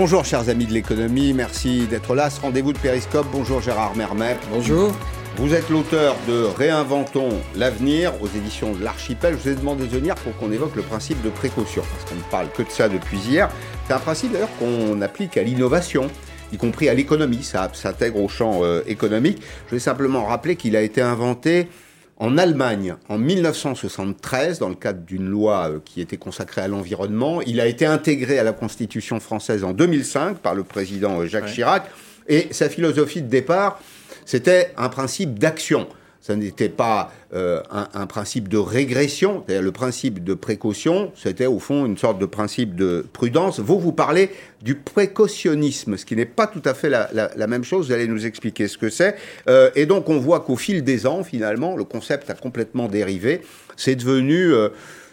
Bonjour chers amis de l'économie, merci d'être là. Ce rendez-vous de Périscope. Bonjour Gérard Mermet. Bonjour. Vous êtes l'auteur de Réinventons l'avenir aux éditions de l'Archipel. Je vous ai demandé de venir pour qu'on évoque le principe de précaution, parce qu'on ne parle que de ça depuis hier. C'est un principe d'ailleurs qu'on applique à l'innovation y compris à l'économie, ça s'intègre au champ euh, économique. Je vais simplement rappeler qu'il a été inventé en Allemagne, en 1973, dans le cadre d'une loi euh, qui était consacrée à l'environnement, il a été intégré à la Constitution française en 2005 par le président euh, Jacques Chirac. Et sa philosophie de départ, c'était un principe d'action ça n'était pas euh, un, principe de régression, c'est-à-dire le principe de précaution, c'était au fond une sorte de principe de prudence. Vous, vous parlez du précautionnisme, ce qui n'est pas tout à fait la, même chose, vous allez nous expliquer ce que c'est. Euh, et donc on voit qu'au fil des ans, finalement, le concept a complètement dérivé, c'est devenu... Euh,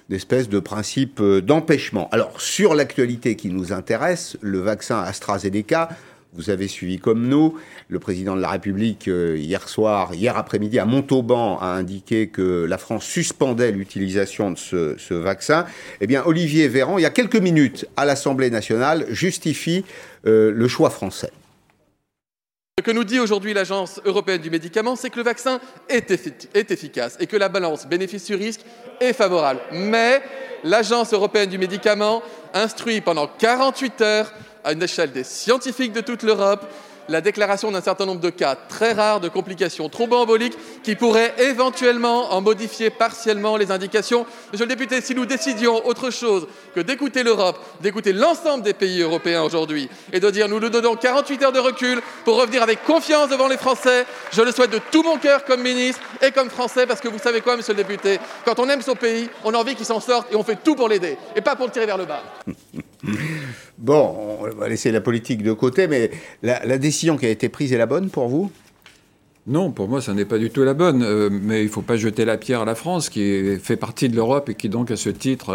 une espèce de principe d'empêchement. Alors, sur l'actualité qui nous intéresse, le vaccin AstraZeneca, vous avez suivi comme nous. Le président de la République, euh, hier soir, hier après-midi, à Montauban, a indiqué que la France suspendait l'utilisation de ce, vaccin. Eh bien, Olivier Véran, il y a quelques minutes, à l'Assemblée nationale, justifie euh, le choix français. Ce que nous dit aujourd'hui l'Agence européenne du médicament, c'est que le vaccin est, est efficace et que la balance bénéfice-risque est favorable. Mais l'Agence européenne du médicament instruit pendant 48 heures à une échelle des scientifiques de toute l'Europe la déclaration d'un certain nombre de cas très rares de complications thromboemboliques qui pourraient éventuellement en modifier partiellement les indications. Monsieur le député, si nous décidions autre chose que d'écouter l'Europe, d'écouter l'ensemble des pays européens aujourd'hui et de dire nous nous donnons 48 heures de recul pour revenir avec confiance devant les Français, je le souhaite de tout mon cœur comme ministre et comme Français parce que vous savez quoi, monsieur le député, quand on aime son pays, on a envie qu'il s'en sorte et on fait tout pour l'aider et pas pour le tirer vers le bas. Bon, on va laisser la politique de côté, mais la, décision qui a été prise est la bonne pour vous? Non, pour moi, ça n'est pas du tout la bonne. Euh, mais il ne faut pas jeter la pierre à la France, qui fait partie de l'Europe et qui, donc, à ce titre,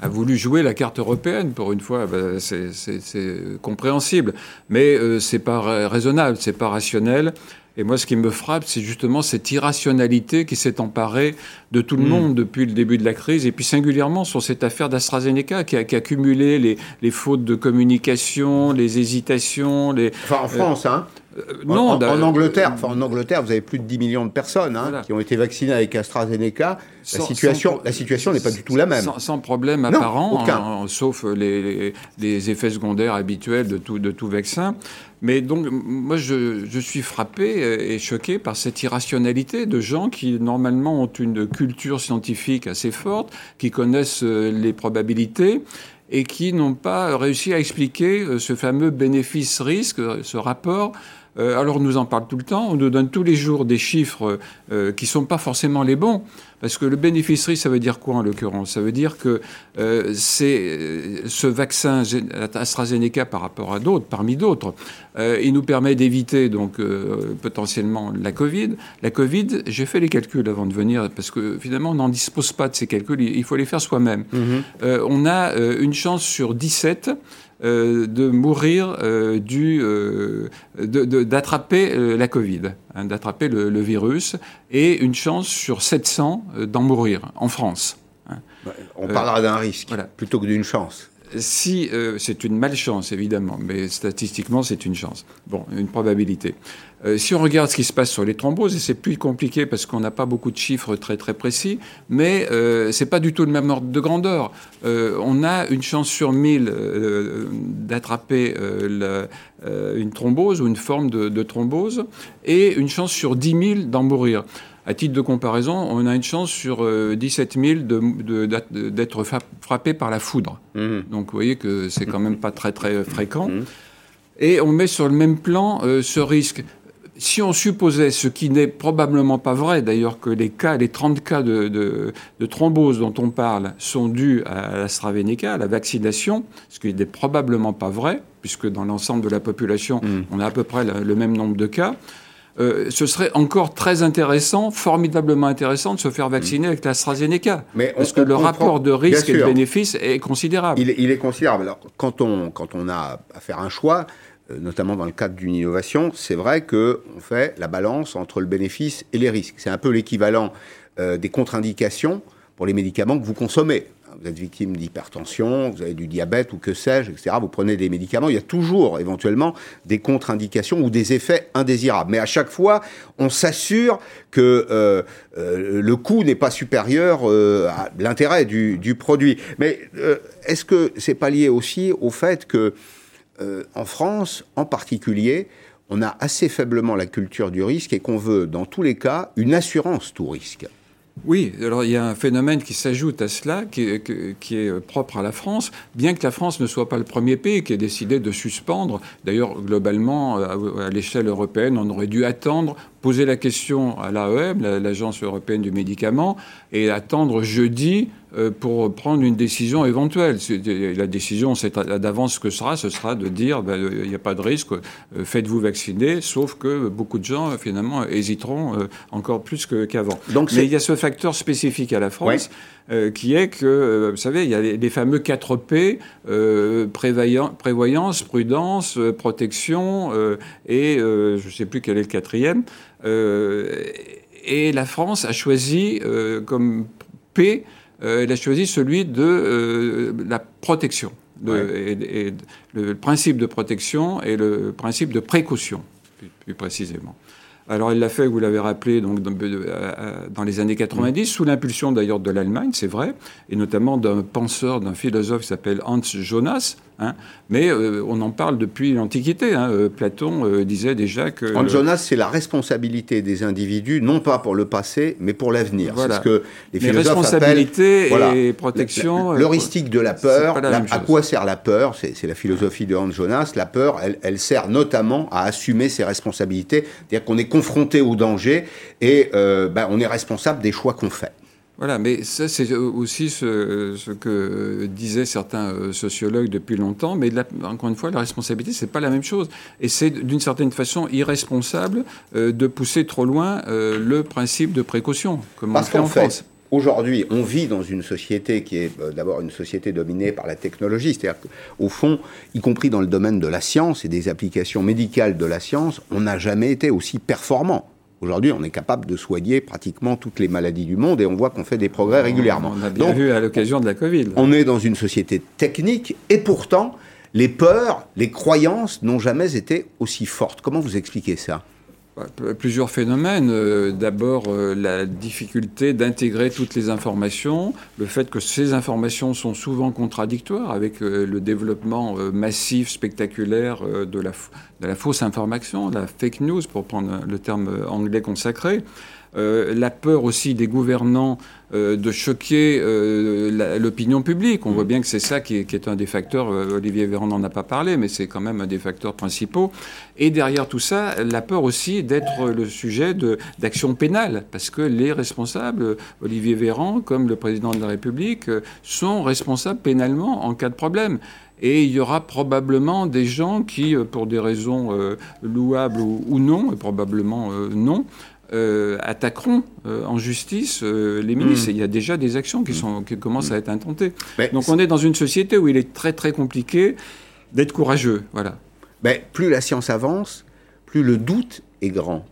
a, voulu jouer la carte européenne. Pour une fois, ben, c'est compréhensible. Mais euh, ce n'est pas raisonnable, ce n'est pas rationnel. Et moi, ce qui me frappe, c'est justement cette irrationalité qui s'est emparée de tout le mm. monde depuis le début de la crise, et puis singulièrement sur cette affaire d'AstraZeneca qui a, qui a cumulé les, les, fautes de communication, les hésitations. Les, enfin, en France, hein euh, non, en, Angleterre, enfin, en Angleterre, vous avez plus de 10 millions de personnes hein, qui ont été vaccinées avec AstraZeneca. La situation, la situation n'est pas du tout la même. Sans, problème apparent, hein, sauf les, les, effets secondaires habituels de tout, de tout vaccin. Mais donc, moi, je, suis frappé et choqué par cette irrationalité de gens qui, normalement, ont une culture scientifique assez forte, qui connaissent euh, les probabilités et qui n'ont pas réussi à expliquer euh, ce fameux bénéfice-risque, ce rapport euh, alors on nous en parle tout le temps, on nous donne tous les jours des chiffres euh, qui ne sont pas forcément les bons. Parce que le bénéfice ça veut dire quoi en l'occurrence? Ça veut dire que euh, c'est ce vaccin AstraZeneca par rapport à d'autres, parmi d'autres, il nous permet d'éviter donc potentiellement la Covid. La Covid, j'ai fait les calculs avant de venir parce que finalement on n'en dispose pas de ces calculs, il faut les faire soi-même. Mm-hmm. on a une chance sur 17 euh, de mourir euh, du, euh, d'attraper la Covid, hein, d'attraper le, virus, et une chance sur 700 d'en mourir en France. Hein. On parlera d'un risque plutôt que d'une chance. Si c'est une malchance évidemment, mais statistiquement c'est une chance. Bon, une probabilité. Euh, si on regarde ce qui se passe sur les thromboses, et c'est plus compliqué parce qu'on n'a pas beaucoup de chiffres très très précis, mais euh, c'est pas du tout le même ordre de grandeur. Euh, on a une chance sur 1000 euh, d'attraper une thrombose ou une forme de, thrombose, et une chance sur 10 000 d'en mourir. À titre de comparaison, on a une chance sur 17 000 d'être frappé par la foudre. Mmh. Donc vous voyez que c'est quand même pas très très fréquent. Mmh. Et on met sur le même plan ce risque si on supposait, ce qui n'est probablement pas vrai d'ailleurs, que les cas, les 30 cas de, thrombose dont on parle sont dus à l'AstraZeneca, à la vaccination, ce qui n'est probablement pas vrai, puisque dans l'ensemble de la population, mm. on a à peu près le, même nombre de cas, euh, ce serait encore très intéressant, formidablement intéressant de se faire vacciner mm. avec l'AstraZeneca. Mais parce que le rapport de risque et de bénéfice est considérable. Il, il est considérable. Alors, quand on, quand on a à faire un choix, notamment dans le cadre d'une innovation, c'est vrai qu'on fait la balance entre le bénéfice et les risques. C'est un peu l'équivalent euh, des contre-indications pour les médicaments que vous consommez. vous êtes victime d'hypertension, vous avez du diabète ou que sais-je, etc. Vous prenez des médicaments, il y a toujours éventuellement des contre-indications ou des effets indésirables. Mais à chaque fois, on s'assure que euh, euh, le coût n'est pas supérieur euh, à l'intérêt du, du, produit. Mais est-ce que c'est pas lié aussi au fait que en France, en particulier, on a assez faiblement la culture du risque et qu'on veut, dans tous les cas, une assurance tout risque oui, alors il y a un phénomène qui s'ajoute à cela, qui est, propre à la France, bien que la France ne soit pas le premier pays qui ait décidé de suspendre. D'ailleurs, globalement, à l'échelle européenne, on aurait dû attendre poser la question à l'AEM, l'Agence européenne du médicament, et attendre jeudi euh, pour prendre une décision éventuelle. La décision, c'est d'avance ce que sera, ce sera de dire ben, euh, il n'y a pas de risque, euh, faites-vous vacciner, sauf que beaucoup de gens, finalement, hésiteront encore plus qu'avant. Mais il y a ce facteur spécifique à la France. qui est que, vous savez, il y a les, fameux 4 P, prévoyance, prudence, protection, et je ne sais plus quel est le quatrième. Euh, et la France a choisi euh, comme P, euh, elle a choisi celui de la protection. et, le principe de protection et le principe de précaution, plus, précisément. Alors, elle l'a fait, vous l'avez rappelé, donc, dans, les années 90, sous l'impulsion d'ailleurs de l'Allemagne, c'est vrai, et notamment d'un penseur, d'un philosophe qui s'appelle Hans Jonas, Hein. Mais euh, on en parle depuis l'Antiquité. Hein. Euh, Platon euh, disait déjà que... En Jonas, c'est la responsabilité des individus, non pas pour le passé, mais pour l'avenir. C'est ce que les philosophes responsabilité et protection... L'heuristique de la peur, à quoi sert la peur? C'est la philosophie de Hans Jonas. La peur, elle, elle sert notamment à assumer ses responsabilités. C'est-à-dire qu'on est confronté au danger et ben, on est responsable des choix qu'on fait. Voilà, mais ça c'est aussi ce, que disaient certains euh, sociologues depuis longtemps, mais encore une fois, la responsabilité, c'est pas la même chose. Et c'est d'une certaine façon irresponsable euh, de pousser trop loin euh, le principe de précaution, comme Parce on fait en fait, France. Aujourd'hui, on vit dans une société qui est d'abord une société dominée par la technologie, c'est-à-dire qu'au fond, y compris dans le domaine de la science et des applications médicales de la science, on n'a jamais été aussi performant. Aujourd'hui, on est capable de soigner pratiquement toutes les maladies du monde et on voit qu'on fait des progrès régulièrement. On a bien vu à l'occasion de la Covid. On est dans une société technique et pourtant, les peurs, les croyances n'ont jamais été aussi fortes. Comment vous expliquez ça? Plusieurs phénomènes. Euh, d'abord, euh, la difficulté d'intégrer toutes les informations, le fait que ces informations sont souvent contradictoires avec euh, le développement massif, spectaculaire de la, de la fausse information, la fake news, pour prendre le terme anglais consacré. Euh, la peur aussi des gouvernants euh, de choquer euh, l'opinion publique. On voit bien que c'est ça qui est, un des facteurs, Olivier Véran n'en a pas parlé, mais c'est quand même un des facteurs principaux. Et derrière tout ça, la peur aussi d'être le sujet d'actions pénales, parce que les responsables, Olivier Véran, comme le président de la République, sont responsables pénalement en cas de problème. Et il y aura probablement des gens qui, pour des raisons louables ou, non, et probablement non, euh, attaqueront euh, en justice euh, les milices. Hmm. il y a déjà des actions qui, sont, qui commencent à être intentées. Donc on est dans une société où il est très très compliqué d'être courageux. Voilà. Mais plus la science avance, plus le doute est grand.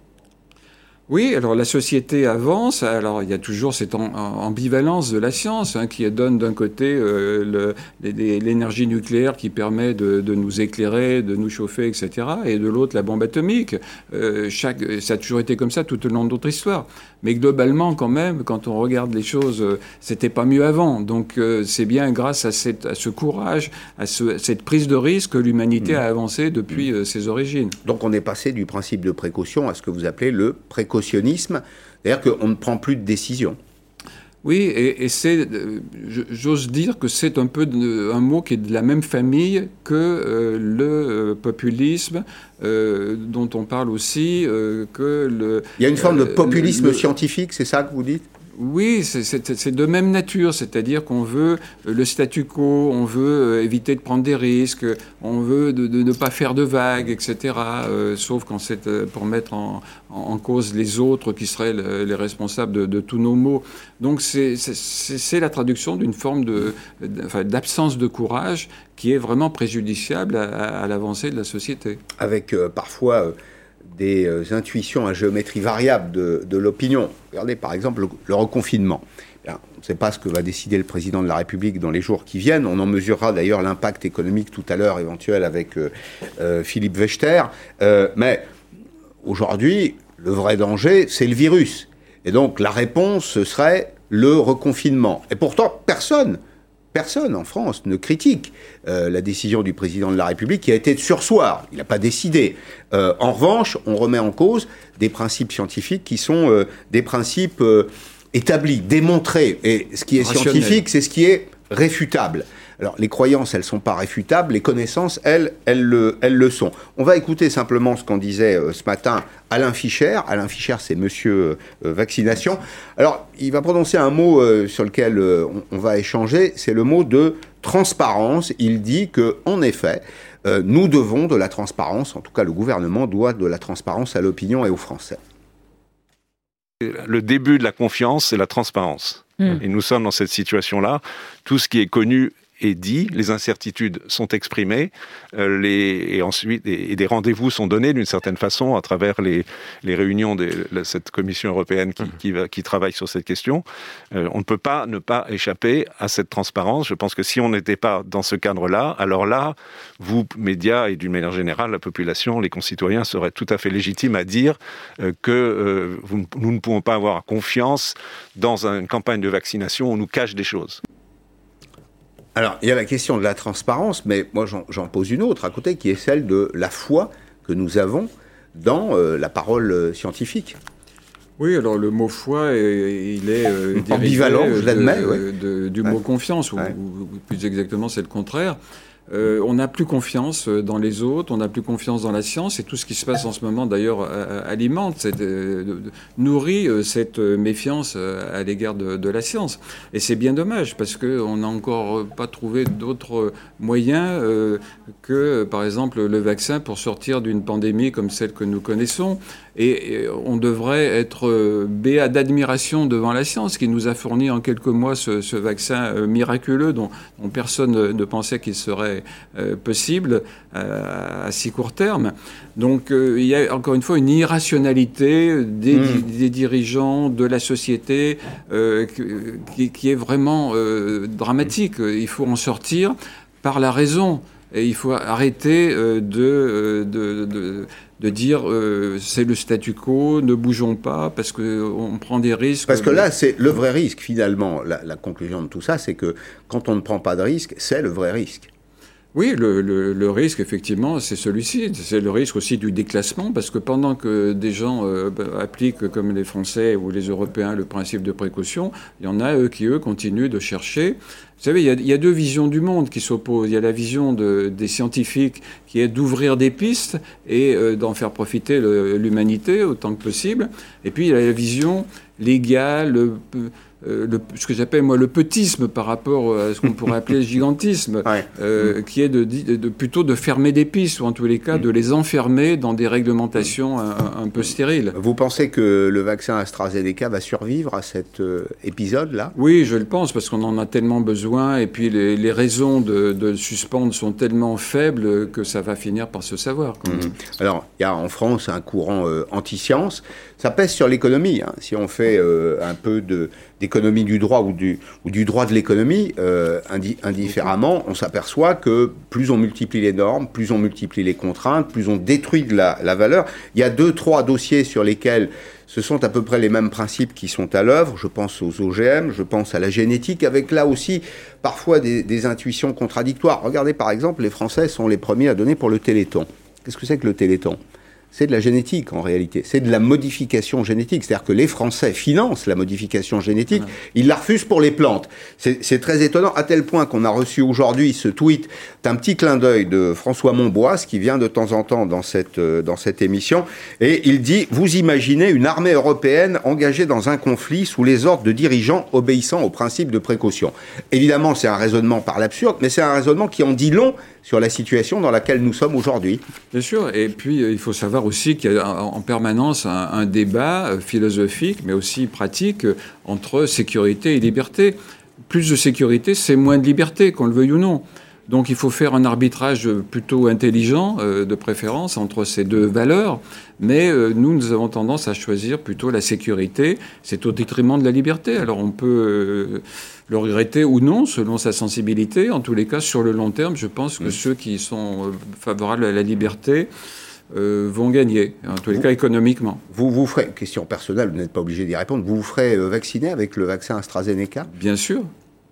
Oui, alors la société avance. Alors il y a toujours cette ambivalence de la science hein, qui donne d'un côté euh, l'énergie nucléaire qui permet de, nous éclairer, de nous chauffer, etc. Et de l'autre la bombe atomique. Euh, chaque, ça a toujours été comme ça tout au long de notre histoire. Mais globalement, quand même, quand on regarde les choses, euh, c'était pas mieux avant. Donc c'est bien grâce à, cette, à, ce courage, à ce, cette prise de risque que l'humanité mmh. a avancé depuis mmh. ses origines. Donc on est passé du principe de précaution à ce que vous appelez le précaution c'est-à-dire qu'on ne prend plus de décision. Oui, et, c'est, euh, j'ose dire que c'est un peu un mot qui est de la même famille que euh, le euh, populisme, dont on parle aussi, que le... Il y a une forme de populisme scientifique, c'est ça que vous dites? Oui, c'est de même nature, c'est-à-dire qu'on veut le statu quo, on veut euh, éviter de prendre des risques, on veut ne pas faire de vagues, etc. Euh, sauf quand c'est euh, pour mettre en, cause les autres qui seraient les responsables de, tous nos maux. Donc c'est la traduction d'une forme d'absence de, courage qui est vraiment préjudiciable à, l'avancée de la société. Avec parfois des euh, intuitions à géométrie variable de, l'opinion. Regardez par exemple le, reconfinement. on ne sait pas ce que va décider le président de la République dans les jours qui viennent. On en mesurera d'ailleurs l'impact économique tout à l'heure éventuel avec euh, euh, Philippe Wechter. mais aujourd'hui, le vrai danger, c'est le virus. Et donc la réponse, ce serait le reconfinement. Et pourtant, personne personne en France ne critique euh, la décision du président de la République qui a été de sursoir. Il n'a pas décidé. Euh, en revanche, on remet en cause des principes scientifiques qui sont euh, des principes établis, démontrés. Et ce qui est scientifique, c'est ce qui est réfutable. Alors, les croyances, elles ne sont pas réfutables, les connaissances, elles, elles le, elles le sont. On va écouter simplement ce qu'en disait euh, ce matin Alain Fischer. Alain Fischer, c'est monsieur euh, vaccination. Alors, il va prononcer un mot euh, sur lequel on, va échanger, c'est le mot de transparence. Il dit que, en effet, nous devons de la transparence, en tout cas le gouvernement doit de la transparence à l'opinion et aux Français. Le début de la confiance, c'est la transparence. Hmm. Et nous sommes dans cette situation-là. Tout ce qui est connu dit, les incertitudes sont exprimées, euh, et ensuite des rendez-vous sont donnés d'une certaine façon à travers les, réunions de cette Commission européenne qui travaille sur cette question. Euh, on ne peut pas ne pas échapper à cette transparence. Je pense que si on n'était pas dans ce cadre-là, alors là, vous, médias et d'une manière générale, la population, les concitoyens seraient tout à fait légitimes à dire euh, que nous ne pouvons pas avoir confiance dans une campagne de vaccination où on nous cache des choses. Alors, il y a la question de la transparence, mais moi j'en pose une autre à côté, qui est celle de la foi que nous avons dans euh, la parole euh, scientifique. Oui, alors le mot foi, il est euh, ambivalent, je l'admets, du mot confiance, ou, plus exactement c'est le contraire. Euh, on n'a plus confiance euh, dans les autres, on n'a plus confiance dans la science, et tout ce qui se passe en ce moment, d'ailleurs, alimente, nourrit euh, cette méfiance à l'égard de, la science. Et c'est bien dommage, parce qu'on n'a encore pas trouvé d'autres moyens que, par exemple, le vaccin pour sortir d'une pandémie comme celle que nous connaissons. Et, on devrait être béat d'admiration devant la science qui nous a fourni en quelques mois ce, vaccin miraculeux dont personne ne pensait qu'il serait euh, possible euh, à si court terme. Donc euh, il y a encore une fois une irrationalité des, hmm. dirigeants, de la société, qui, est vraiment dramatique. Il faut en sortir par la raison. Et il faut arrêter de, de, dire c'est le statu quo, ne bougeons pas parce qu'on prend des risques. Parce que là, c'est le vrai risque finalement. la conclusion de tout ça, c'est que quand on ne prend pas de risque, c'est le vrai risque. Oui, le, risque, effectivement, c'est celui-ci. C'est le risque aussi du déclassement, parce que pendant que des gens euh, appliquent, comme les Français ou les Européens, le principe de précaution, il y en a, eux, qui, eux, continuent de chercher. Vous savez, il y a, deux visions du monde qui s'opposent. Il y a la vision des scientifiques, qui est d'ouvrir des pistes et euh, d'en faire profiter l'humanité autant que possible. Et puis, il y a la vision légale, euh, le, ce que j'appelle moi le petisme par rapport à ce qu'on pourrait appeler le gigantisme, euh, qui est de, de, plutôt de fermer des pistes, ou en tous les cas de les enfermer dans des réglementations un, peu stériles. Vous pensez que le vaccin AstraZeneca va survivre à cet euh, épisode-là? Oui, je le pense, parce qu'on en a tellement besoin, et puis les, raisons de, de, suspendre sont tellement faibles que ça va finir par se savoir. Mhm. Alors, il y a en France un courant anti-science, ça pèse sur l'économie. Hein. Si on fait un peu d'économie du droit ou du, droit de l'économie, euh, indifféremment, on s'aperçoit que plus on multiplie les normes, plus on multiplie les contraintes, plus on détruit de la, valeur. Il y a deux, trois dossiers sur lesquels ce sont à peu près les mêmes principes qui sont à l'œuvre. Je pense aux OGM, je pense à la génétique, avec là aussi parfois des intuitions contradictoires. Regardez par exemple, les Français sont les premiers à donner pour le Téléthon. Qu'est-ce que c'est que le Téléthon? C'est de la génétique en réalité. C'est de la modification génétique. C'est-à-dire que les Français financent la modification génétique, ils la refusent pour les plantes. C'est très étonnant, à tel point qu'on a reçu aujourd'hui ce tweet d'un petit clin d'œil de François Montbois, qui vient de temps en temps dans cette, euh, dans cette émission, et il dit, vous imaginez une armée européenne engagée dans un conflit sous les ordres de dirigeants obéissant au principe de précaution. Évidemment, c'est un raisonnement par l'absurde, mais c'est un raisonnement qui en dit long sur la situation dans laquelle nous sommes aujourd'hui. Bien sûr, et puis euh, il faut savoir aussi qu'il y a en permanence un, débat euh, philosophique, mais aussi pratique, euh, entre sécurité et liberté. Plus de sécurité, c'est moins de liberté, qu'on le veuille ou non. Donc il faut faire un arbitrage plutôt intelligent, euh, de préférence, entre ces deux valeurs. Mais euh, nous, nous avons tendance à choisir plutôt la sécurité. C'est au détriment de la liberté. Alors on peut euh, le regretter ou non, selon sa sensibilité. En tous les cas, sur le long terme, je pense que ceux qui sont favorables à la liberté vont gagner, en tous les cas économiquement. Vous vous ferez, question personnelle, vous n'êtes pas obligé d'y répondre, vous vous ferez vacciner avec le vaccin AstraZeneca? Bien sûr,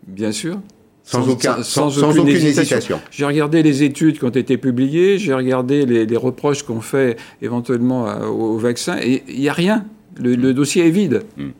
bien sûr. Sans, aucun, sans, aucune, hésitation. J'ai regardé les études qui ont été publiées, j'ai regardé les, reproches qu'on fait éventuellement au, vaccin, et il n'y a rien. Le, dossier est vide. Hmm.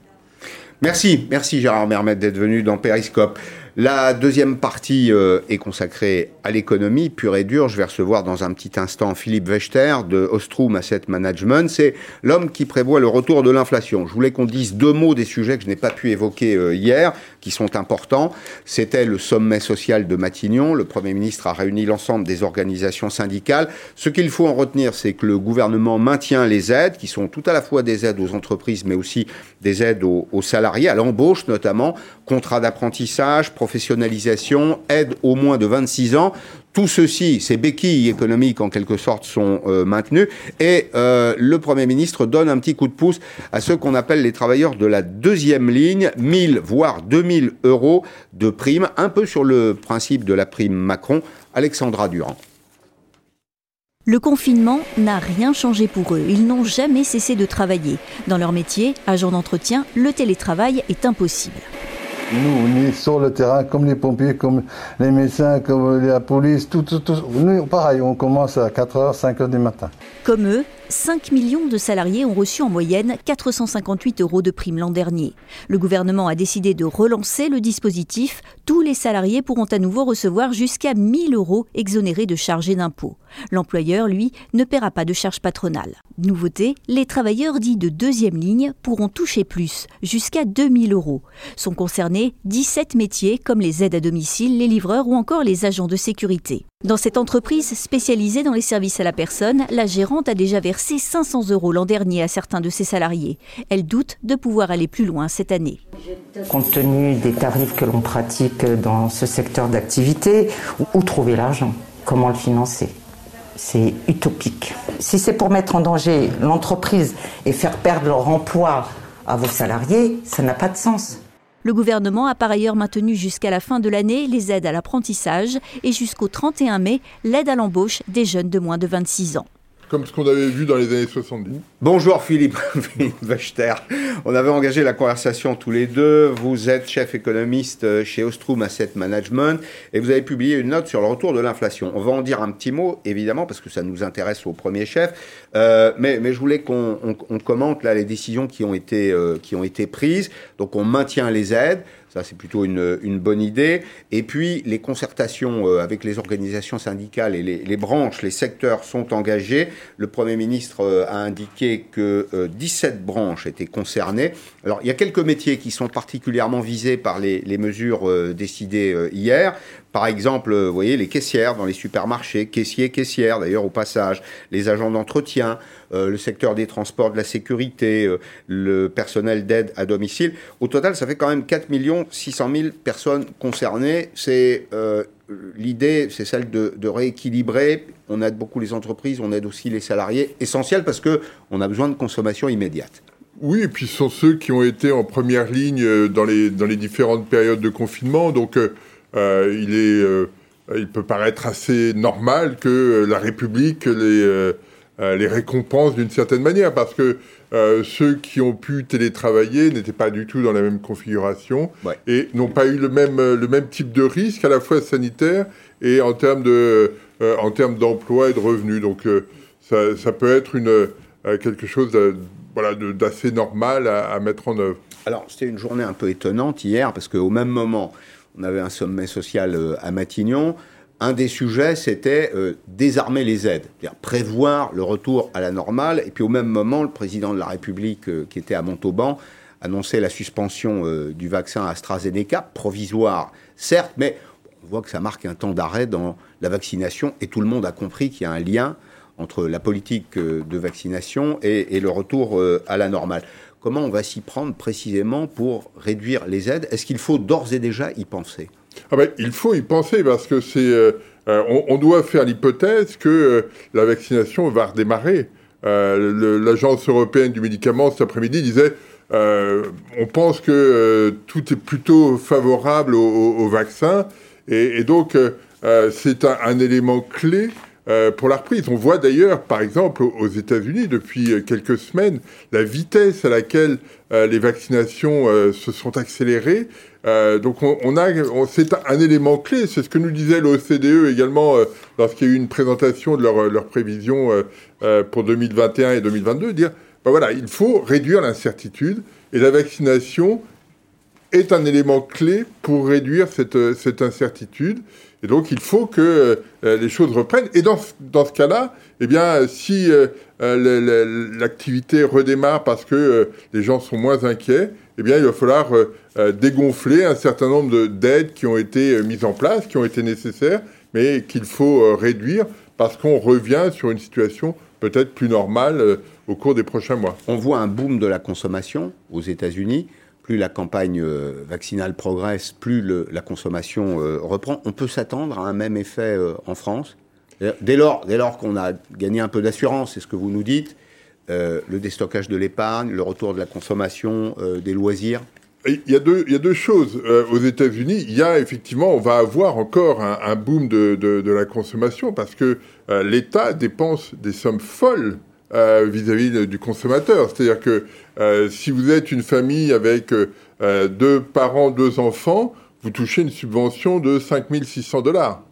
Merci, merci Gérard Mermet d'être venu dans Périscope. La deuxième partie euh, est consacrée à l'économie pure et dure. Je vais recevoir dans un petit instant Philippe Wechter de Ostrom Asset Management. C'est l'homme qui prévoit le retour de l'inflation. Je voulais qu'on dise deux mots des sujets que je n'ai pas pu évoquer euh, hier, qui sont importants. C'était le sommet social de Matignon. Le Premier ministre a réuni l'ensemble des organisations syndicales. Ce qu'il faut en retenir, c'est que le gouvernement maintient les aides, qui sont tout à la fois des aides aux entreprises, mais aussi des aides aux, aux salariés, à l'embauche notamment, contrat d'apprentissage, professionnalisation, aide au moins de 26 ans. Tout ceci, ces béquilles économiques en quelque sorte sont euh, maintenues et euh, le Premier ministre donne un petit coup de pouce à ceux qu'on appelle les travailleurs de la deuxième ligne, 1000 voire 2000 euros de prime, un peu sur le principe de la prime Macron. Alexandra Durand. Le confinement n'a rien changé pour eux. Ils n'ont jamais cessé de travailler. Dans leur métier, agent d'entretien, le télétravail est impossible. Nous, on est sur le terrain comme les pompiers, comme les médecins, comme la police, tout, tout, tout. Nous, pareil, on commence à 4h, 5h du matin. Comme eux, 5 millions de salariés ont reçu en moyenne 458 euros de prime l'an dernier. Le gouvernement a décidé de relancer le dispositif. Tous les salariés pourront à nouveau recevoir jusqu'à 1000 euros exonérés de charges et d'impôts. L'employeur, lui, ne paiera pas de charges patronales. Nouveauté, les travailleurs dits de deuxième ligne pourront toucher plus, jusqu'à 2000 euros. Sont concernés 17 métiers comme les aides à domicile, les livreurs ou encore les agents de sécurité. Dans cette entreprise spécialisée dans les services à la personne, la gérante a déjà versé 500 euros l'an dernier à certains de ses salariés. Elle doute de pouvoir aller plus loin cette année. Compte tenu des tarifs que l'on pratique dans ce secteur d'activité, où trouver l'argent? Comment le financer? C'est utopique. Si c'est pour mettre en danger l'entreprise et faire perdre leur emploi à vos salariés, ça n'a pas de sens. Le gouvernement a par ailleurs maintenu jusqu'à la fin de l'année les aides à l'apprentissage et jusqu'au 31 mai l'aide à l'embauche des jeunes de moins de 26 ans comme ce qu'on avait vu dans les années 70. Bonjour Philippe, Wachter. On avait engagé la conversation tous les deux. Vous êtes chef économiste chez Ostrom Asset Management et vous avez publié une note sur le retour de l'inflation. On va en dire un petit mot, évidemment, parce que ça nous intéresse au premier chef. Euh, mais, mais, je voulais qu'on commente là les décisions qui ont été, euh, qui ont été prises. Donc on maintient les aides. Ça, c'est plutôt une, bonne idée. Et puis, les concertations euh, avec les organisations syndicales et les, branches, les secteurs sont engagés. Le Premier ministre euh, a indiqué que 17 euh, branches étaient concernées. Alors, il y a quelques métiers qui sont particulièrement visés par les, mesures décidées hier. Par exemple, vous voyez, les caissières dans les supermarchés, caissiers, caissières d'ailleurs au passage, les agents d'entretien, le secteur des transports, de la sécurité, euh, le personnel d'aide à domicile. Au total, ça fait quand même 4 600 000 personnes concernées. C'est euh, l'idée, c'est celle de, de, rééquilibrer. On aide beaucoup les entreprises, on aide aussi les salariés. Essentiel parce que on a besoin de consommation immédiate. Oui, et puis ce sont ceux qui ont été en première ligne dans les, dans les différentes périodes de confinement. Donc, il est il peut paraître assez normal que la République les, euh, les récompenses d'une certaine manière, parce que euh, ceux qui ont pu télétravailler n'étaient pas du tout dans la même configuration et n'ont pas eu le même, euh, le même type de risque, à la fois sanitaire et en termes de, en termes d'emploi et de revenus. Donc ça, ça, peut être une, quelque chose voilà, d'assez normal à, à, mettre en œuvre. Alors c'était une journée un peu étonnante hier, parce qu'au même moment, on avait un sommet social à Matignon un des sujets, c'était euh, désarmer les aides, c'est-à-dire prévoir le retour à la normale. Et puis au même moment, le président de la République, euh, qui était à Montauban, annonçait la suspension euh, du vaccin AstraZeneca, provisoire, certes, mais on voit que ça marque un temps d'arrêt dans la vaccination. Et tout le monde a compris qu'il y a un lien entre la politique de vaccination et, et le retour à la normale. Comment on va s'y prendre précisément pour réduire les aides? Est-ce qu'il faut d'ores et déjà y penser? Ah ben, Il faut y penser parce que c'est... on, doit faire l'hypothèse que la vaccination va redémarrer. L'Agence européenne du médicament cet après-midi disait on pense que tout est plutôt favorable au, vaccin et, donc c'est un, élément clé euh, pour la reprise. On voit d'ailleurs, par exemple, aux États-Unis, depuis euh, quelques semaines, la vitesse à laquelle euh, les vaccinations se sont accélérées. Donc, on, a, c'est un élément clé. C'est ce que nous disait l'OCDE également lorsqu'il y a eu une présentation de leurs leur prévisions pour 2021 et 2022, dire, ben voilà, il faut réduire l'incertitude et la vaccination est un élément clé pour réduire cette, cette incertitude. Et donc, il faut que euh, les choses reprennent. Et dans, dans ce cas-là, eh bien, si euh, euh, l'activité redémarre parce que les gens sont moins inquiets, eh bien, il va falloir dégonfler un certain nombre d'aides qui ont été mises en place, qui ont été nécessaires, mais qu'il faut réduire parce qu'on revient sur une situation peut-être plus normale au cours des prochains mois. On voit un boom de la consommation aux États-Unis plus la campagne euh, vaccinale progresse, plus la consommation euh, reprend. On peut s'attendre à un même effet euh, en France. Dès lors, dès lors qu'on a gagné un peu d'assurance, c'est ce que vous nous dites, le déstockage de l'épargne, le retour de la consommation, des loisirs. Il y, a deux, il y a deux choses. aux États-Unis, il y a effectivement, on va avoir encore un, boom de, de, la consommation parce que l'État dépense des sommes folles vis-à-vis du consommateur. C'est-à-dire que euh, si vous êtes une famille avec euh, deux parents, deux enfants, vous touchez une subvention de 5600 dollars.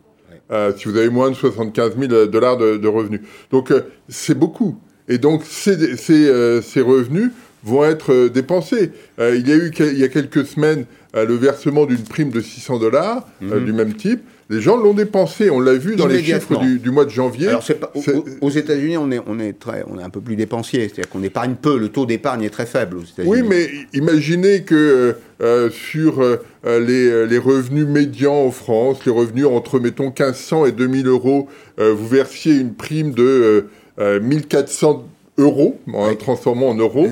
Euh, si vous avez moins de 75 000 dollars de, revenus. Donc c'est beaucoup. Et donc ces, ces, revenus vont être dépensés. il y a eu il y a quelques semaines le versement d'une prime de 600 dollars mhm. du même type. Les gens l'ont dépensé, on l'a vu dans les chiffres du, mois de janvier. Alors pas, aux, États-Unis, on est, on, est très, on est un peu plus dépensier, c'est-à-dire qu'on épargne peu, le taux d'épargne est très faible aux États-Unis. Oui, mais imaginez que euh, sur euh, les, les, revenus médians en France, les revenus entre, mettons, 1500 et 2000 euros, euh, vous versiez une prime de 1400 euros, en transformant en euros,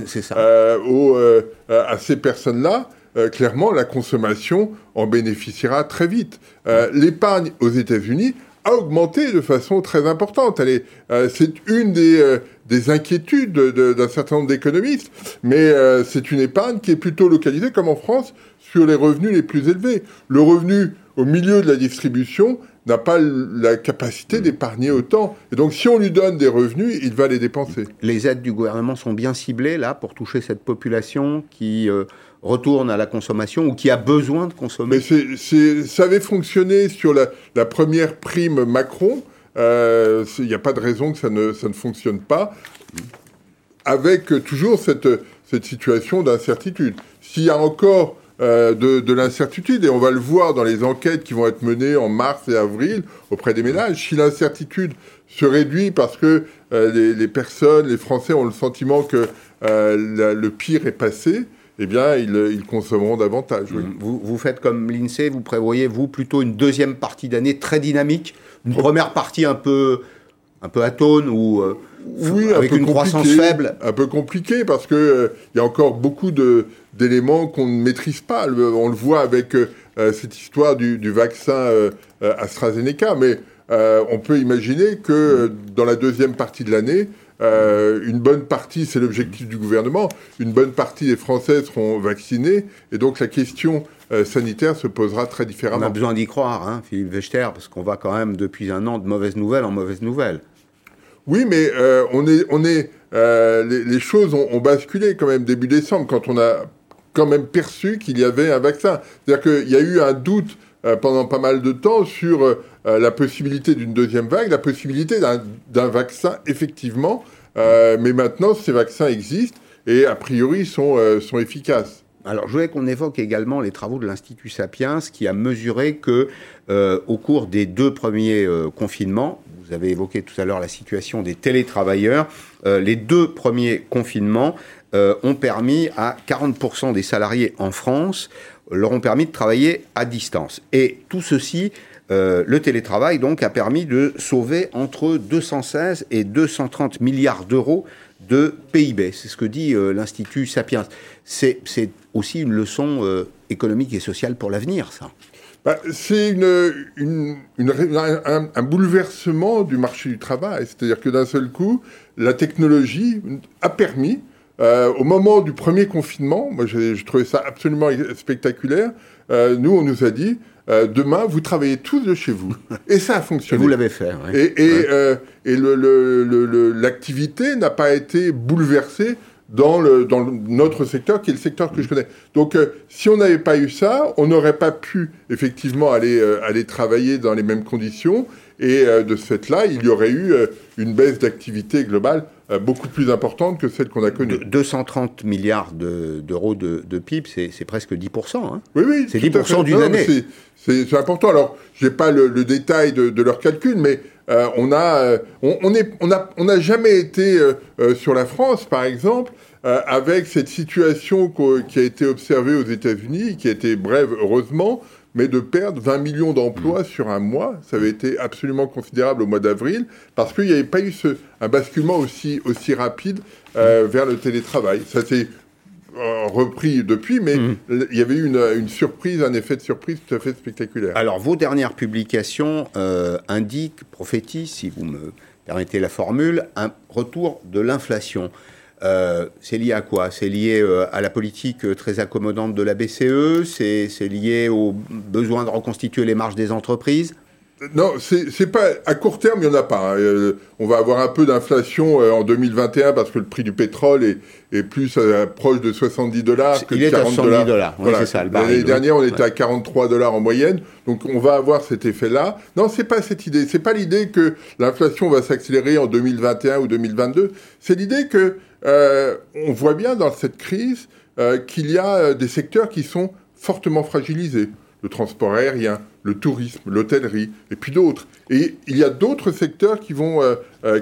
à ces personnes-là. Euh, clairement, la consommation en bénéficiera très vite. Euh, l'épargne aux États-Unis a augmenté de façon très importante. Euh, c'est une des, des inquiétudes d'un certain nombre d'économistes, mais c'est une épargne qui est plutôt localisée, comme en France, sur les revenus les plus élevés. Le revenu au milieu de la distribution n'a pas la capacité d'épargner autant. Et donc, si on lui donne des revenus, il va les dépenser. Les aides du gouvernement sont bien ciblées, là, pour toucher cette population qui retourne à la consommation ou qui a besoin de consommer. Mais ça avait fonctionné sur la, première prime Macron. Euh, il n'y a pas de raison que ça ne, ça ne fonctionne pas, avec toujours cette, cette situation d'incertitude. S'il y a encore euh, de, de l'incertitude, et on va le voir dans les enquêtes qui vont être menées en mars et avril auprès des ménages, si l'incertitude se réduit parce que euh, les, les, personnes, les Français ont le sentiment que le pire est passé, eh bien, ils, consommeront davantage. Vous, vous, faites comme l'INSEE, vous prévoyez, vous, plutôt une deuxième partie d'année très dynamique, une première partie un peu, un peu atone ou euh, oui, avec une croissance faible. Un peu compliqué parce qu'il euh, il y a encore beaucoup d'éléments qu'on ne maîtrise pas. on le voit avec euh, cette histoire du, du vaccin AstraZeneca, mais on peut imaginer que dans la deuxième partie de l'année, euh, une bonne partie, c'est l'objectif du gouvernement, une bonne partie des Français seront vaccinés, et donc la question euh, sanitaire se posera très différemment. On a besoin d'y croire, hein, Philippe Wechter, parce qu'on va quand même depuis un an de mauvaises nouvelles en mauvaises nouvelles. Oui, mais euh, on est, on est, les, choses ont, ont, basculé quand même début décembre, quand on a quand même perçu qu'il y avait un vaccin. C'est-à-dire qu'il y a eu un doute pendant pas mal de temps sur euh, la possibilité d'une deuxième vague, la possibilité d'un vaccin, effectivement. Euh, mais maintenant, ces vaccins existent et a priori euh, sont efficaces. Alors, je voulais qu'on évoque également les travaux de l'Institut Sapiens, qui a mesuré que, au cours des deux premiers confinements, vous avez évoqué tout à l'heure la situation des télétravailleurs, les deux premiers confinements ont permis à 40% des salariés en France leur ont permis de travailler à distance. Et tout ceci euh, le télétravail donc a permis de sauver entre 216 et 230 milliards d'euros de PIB. C'est ce que dit euh, l'Institut Sapiens. C'est aussi une leçon euh, économique et sociale pour l'avenir, ça. bah, C'est une, un, bouleversement du marché du travail. C'est-à-dire que d'un seul coup, la technologie a permis, euh, au moment du premier confinement, moi je trouvais ça absolument spectaculaire, euh, nous on nous a dit, euh, demain, vous travaillez tous de chez vous. Et ça a fonctionné. Et vous l'avez fait. Oui. Et, et, l'activité n'a pas été bouleversée dans, le, dans notre secteur, qui est le secteur que je connais. Donc, euh, si on n'avait pas eu ça, on n'aurait pas pu effectivement aller, euh, aller travailler dans les mêmes conditions. Et euh, de ce fait-là, il y aurait eu une baisse d'activité globale beaucoup plus importante que celle qu'on a connue. 230 milliards d'euros de, de, PIB, c'est presque 10%. Hein oui, oui. C'est 10% d'une année. C'est important. Alors, je n'ai pas le, détail de, de leurs calculs, mais on a, on, on, on, a, on jamais été sur la France, par exemple, euh, avec cette situation qui a été observée aux États-Unis, qui a été brève heureusement, mais de perdre 20 millions d'emplois sur un mois, ça avait été absolument considérable au mois d'avril, parce qu'il n'y avait pas eu ce, un basculement aussi, aussi rapide euh, mm. vers le télétravail. Ça s'est euh, repris depuis, mais mm. il y avait eu une, une, surprise, un effet de surprise tout à fait spectaculaire. Alors, vos dernières publications indiquent, prophétisent, si vous me permettez la formule, un retour de l'inflation. Euh, c'est lié à quoi? C'est lié euh, à la politique euh, très accommodante de la BCE C'est lié au besoin de reconstituer les marges des entreprises? Non, c'est pas à court terme, il n'y en a pas. Hein. on va avoir un peu d'inflation en 2021 parce que le prix du pétrole est, est plus proche de 70 dollars que il 40 dollars. dollars. Voilà. L'année dernière, on était à 43 dollars en moyenne, donc on va avoir cet effet-là. Non, c'est pas cette idée. C'est pas l'idée que l'inflation va s'accélérer en 2021 ou 2022. C'est l'idée que on voit bien dans cette crise euh, qu'il y a euh, des secteurs qui sont fortement fragilisés. Le transport aérien, le tourisme, l'hôtellerie, et puis d'autres. Et il y a d'autres secteurs qui vont,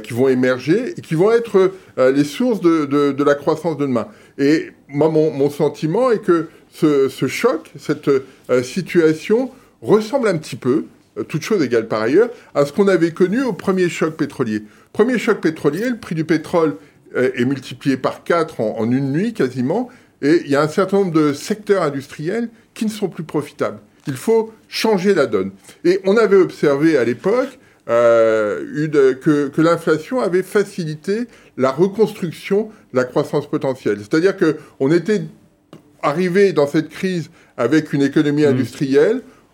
qui vont émerger et qui vont être les sources de, la croissance de demain. Et moi, mon, sentiment est que ce, ce choc, cette situation, ressemble un petit peu, toute chose égale par ailleurs, à ce qu'on avait connu au premier choc pétrolier. Premier choc pétrolier, le prix du pétrole est multiplié par 4 en, une nuit quasiment, et il y a un certain nombre de secteurs industriels qui ne sont plus profitables. Il faut changer la donne. Et on avait observé à l'époque euh, que, que l'inflation avait facilité la reconstruction de la croissance potentielle. C'est-à-dire qu'on était arrivé dans cette crise avec une économie mmh.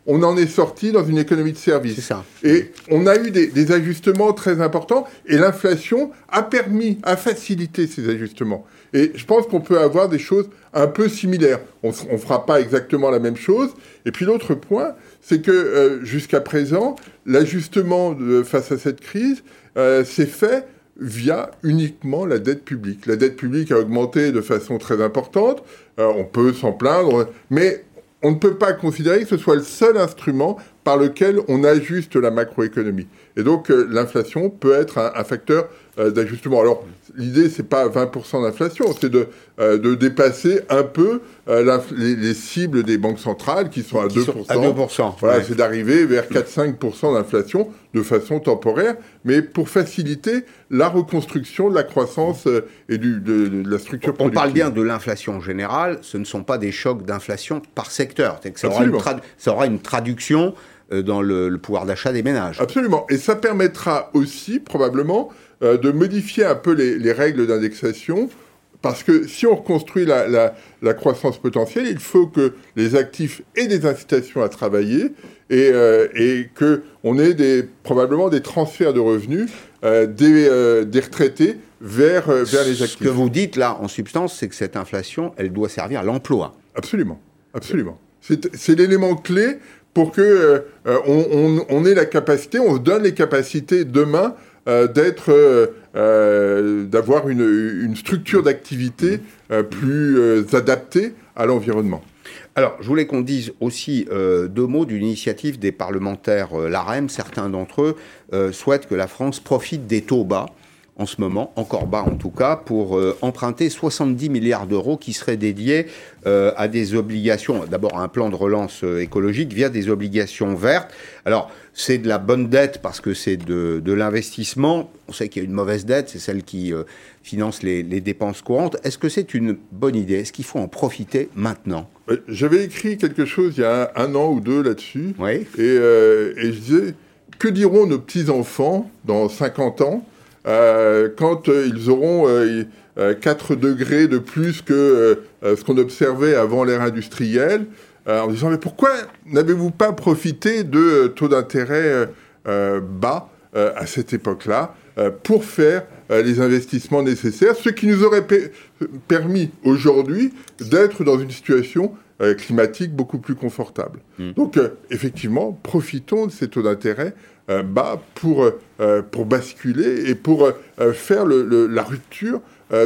On en est sorti dans une économie de service. Ça. Et on a eu des, ajustements très importants et l'inflation a permis, a facilité ces ajustements. Et je pense qu'on peut avoir des choses un peu similaires. On ne fera pas exactement la même chose. Et puis l'autre point, c'est que euh, jusqu'à présent, l'ajustement face à cette crise euh, s'est fait via uniquement la dette publique. La dette publique a augmenté de façon très importante. Euh, on peut s'en plaindre, mais on ne peut pas considérer que ce soit le seul instrument par lequel on ajuste la macroéconomie. Et donc euh, l'inflation peut être un, facteur euh, d'ajustement. Alors l'idée, c'est pas 20% d'inflation, c'est de, euh, de dépasser un peu les, cibles des banques centrales qui sont à 2%. à 2%. Voilà, c'est d'arriver vers 4-5% d'inflation de façon temporaire, mais pour faciliter la reconstruction de la croissance et du, de, la structure On parle bien de l'inflation générale, ce ne sont pas des chocs d'inflation par secteur. ça aura une traduction euh, dans le, pouvoir d'achat des ménages. Absolument. Et ça permettra aussi, probablement, euh, de modifier un peu les, règles d'indexation. Parce que si on reconstruit la, croissance potentielle, il faut que les actifs aient des incitations à travailler et, euh, et qu'on ait des, probablement des transferts de revenus des, des, retraités vers, vers les actifs. Ce que vous dites là, en substance, c'est que cette inflation, elle doit servir à l'emploi. Absolument. Absolument. C'est l'élément clé pour que euh, euh, on, ait la capacité, on donne les capacités demain euh, d'être, d'avoir une, structure d'activité plus adaptée à l'environnement. Alors, je voulais qu'on dise aussi deux mots d'une initiative des parlementaires l'AREM. Certains d'entre eux souhaitent que la France profite des taux bas en ce moment, encore bas en tout cas, pour euh, emprunter 70 milliards d'euros qui seraient dédiés euh, à des obligations, d'abord à un plan de relance euh, écologique via des obligations vertes. Alors, c'est de la bonne dette parce que c'est de, de l'investissement. On sait qu'il y a une mauvaise dette, c'est celle qui finance les, les, dépenses courantes. Est-ce que c'est une bonne idée? Est-ce qu'il faut en profiter maintenant? J'avais écrit quelque chose il y a un, an ou deux là-dessus. Oui. Et, et je disais, que diront nos petits-enfants dans 50 ans euh, quand euh, ils auront 4 euh, degrés de plus que ce qu'on observait avant l'ère industrielle, en disant mais pourquoi n'avez-vous pas profité de taux d'intérêt bas à cette époque-là pour faire les investissements nécessaires, ce qui nous aurait permis aujourd'hui d'être dans une situation climatique beaucoup plus confortable. Hmm. Donc effectivement, profitons de ces taux d'intérêt euh, bas pour, euh, pour basculer et pour euh, faire la rupture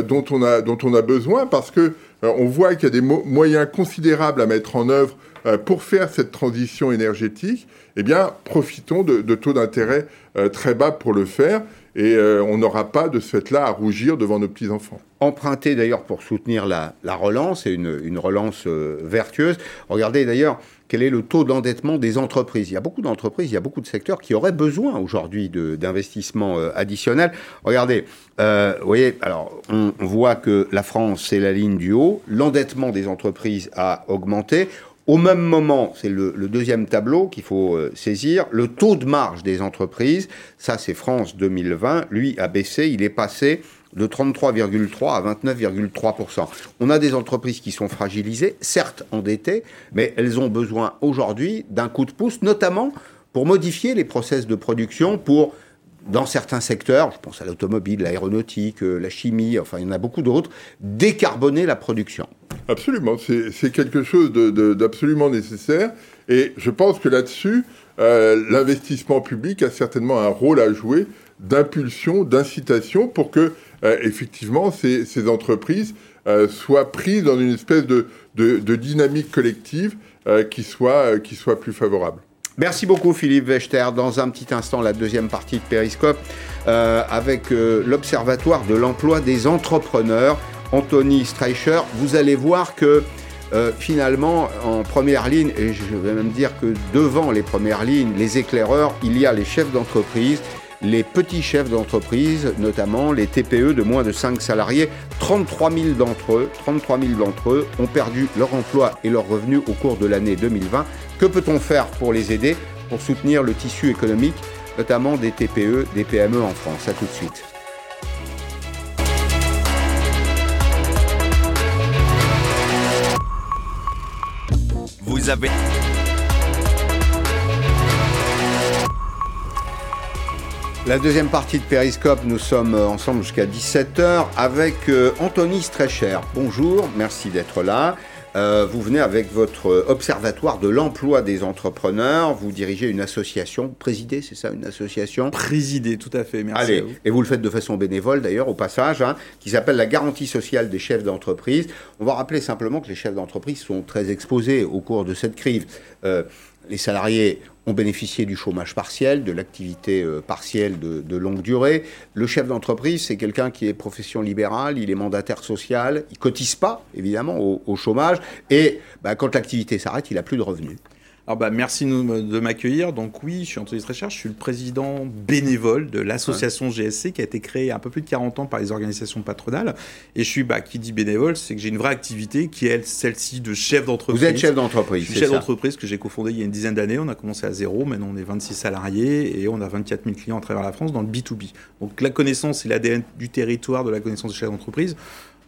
dont, on a, dont on a besoin parce que on voit qu'il y a des moyens considérables à mettre en œuvre pour faire cette transition énergétique. Eh bien, profitons de, taux d'intérêt très bas pour le faire et on n'aura pas de ce fait-là à rougir devant nos petits-enfants. Emprunté d'ailleurs pour soutenir la, la relance et une relance vertueuse. Regardez d'ailleurs, quel est le taux d'endettement des entreprises. Il y a beaucoup d'entreprises, il y a beaucoup de secteurs qui auraient besoin aujourd'hui d'investissements euh, additionnels. Regardez, euh, vous voyez, alors on, voit que la France, c'est la ligne du haut, l'endettement des entreprises a augmenté. Au même moment, c'est le, deuxième tableau qu'il faut euh, saisir, le taux de marge des entreprises, ça c'est France 2020, lui a baissé, il est passé de 33,3 à 29,3% On a des entreprises qui sont fragilisées, certes endettées, mais elles ont besoin aujourd'hui d'un coup de pouce, notamment pour modifier les process de production, pour dans certains secteurs, je pense à l'automobile, l'aéronautique, euh, la chimie, enfin il y en a beaucoup d'autres, décarboner la production. Absolument, c'est quelque chose d'absolument nécessaire. Et je pense que là-dessus, euh, l'investissement public a certainement un rôle à jouer d'impulsion, d'incitation pour que euh, effectivement ces, entreprises euh, soient prises dans une espèce de, dynamique collective euh, qui, soit, qui soit plus favorable. Merci beaucoup Philippe Wechter. Dans un petit instant, la deuxième partie de Périscope avec l'Observatoire de l'emploi des entrepreneurs, Anthony Streicher. Vous allez voir que finalement, en première ligne, et je vais même dire que devant les premières lignes, les éclaireurs, il y a les chefs d'entreprise les petits chefs d'entreprise, notamment les TPE de moins de 5 salariés. 33 000 d'entre eux, 33 000 d'entre eux ont perdu leur emploi et leurs revenus au cours de l'année 2020. Que peut-on faire pour les aider, pour soutenir le tissu économique, notamment des TPE, des PME en France? À tout de suite. Vous avez... La deuxième partie de Périscope, nous sommes euh, ensemble jusqu'à 17h avec euh, Anthony Strecher. Bonjour, merci d'être là. Euh, vous venez avec votre observatoire de l'emploi des entrepreneurs. Vous dirigez une association, présidez, c'est ça, une association? Présidez, tout à fait, merci. Allez, et vous le faites de façon bénévole d'ailleurs, au passage, hein, qui s'appelle la garantie sociale des chefs d'entreprise. On va rappeler simplement que les chefs d'entreprise sont très exposés au cours de cette crise. Les salariés ont bénéficié du chômage partiel, de l'activité euh, partielle de, longue durée. Le chef d'entreprise, c'est quelqu'un qui est profession libérale, il est mandataire social, il cotise pas, évidemment, au, chômage, et bah, quand l'activité s'arrête, il n'a plus de revenus. Alors bah, merci de m'accueillir. Donc oui, je suis Anthony Stréchard, je suis le président bénévole de l'association GSC qui a été créée un peu plus de 40 ans par les organisations patronales. Et je suis, bah, qui dit bénévole, c'est que j'ai une vraie activité qui est celle-ci de chef d'entreprise. Vous êtes chef d'entreprise, Je suis chef d'entreprise que j'ai cofondé il y a une dizaine d'années. On a commencé à zéro, maintenant on est 26 salariés et on a 24 000 clients à travers la France dans le B2B. Donc la connaissance et l'ADN du territoire de la connaissance de chef d'entreprise.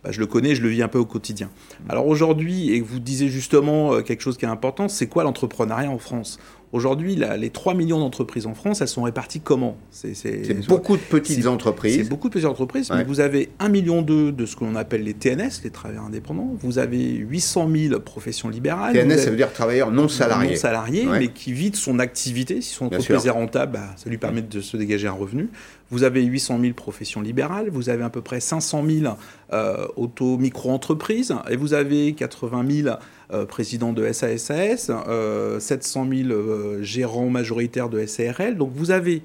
Bah, je le connais, je le vis un peu au quotidien. Alors aujourd'hui, et vous disiez justement euh, quelque chose qui est important, c'est quoi l'entrepreneuriat en France? Aujourd'hui, les 3 millions d'entreprises en France, elles sont réparties comment? C'est beaucoup de petites entreprises. C'est beaucoup de petites entreprises, mais vous avez 1,2 million de ce que l'on appelle les TNS, les travailleurs indépendants. Vous avez 800 000 professions libérales. TNS, ça veut dire travailleurs non salariés. Non salariés, mais qui vivent son activité. Si son entreprise est rentable, bah, ça lui permet de se dégager un revenu. Vous avez 800 000 professions libérales, vous avez à peu près 500 000 euh, auto-micro-entreprises, et vous avez 80 000 euh, présidents de SASAS, 700 000 gérants majoritaires de SARL. Donc vous avez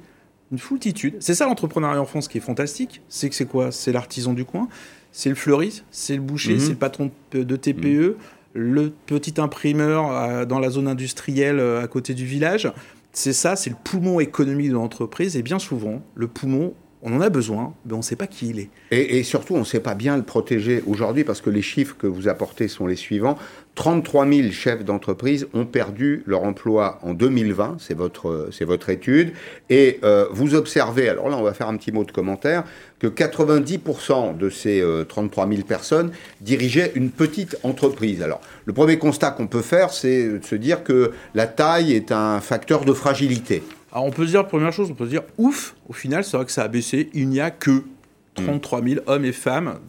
une foultitude. C'est ça l'entrepreneuriat en France qui est fantastique. C'est que c'est quoi? C'est l'artisan du coin, c'est le fleuriste, c'est le boucher, Mhm. c'est le patron de TPE, le petit imprimeur euh, dans la zone industrielle à côté du village. C'est ça, c'est le poumon économique de l'entreprise. Et bien souvent, le poumon, on en a besoin, mais on ne sait pas qui il est. Et, et surtout, on ne sait pas bien le protéger aujourd'hui parce que les chiffres que vous apportez sont les suivants. 33 000 chefs d'entreprise ont perdu leur emploi en 2020, c'est votre, c'est votre étude. Et euh, vous observez, alors là on va faire un petit mot de commentaire, que 90% de ces euh, 33 000 personnes dirigeaient une petite entreprise. Alors le premier constat qu'on peut faire, c'est de se dire que la taille est un facteur de fragilité. Alors on peut se dire, première chose, on peut se dire, ouf, au final, c'est vrai que ça a baissé. Il n'y a que 33 000 hommes et femmes.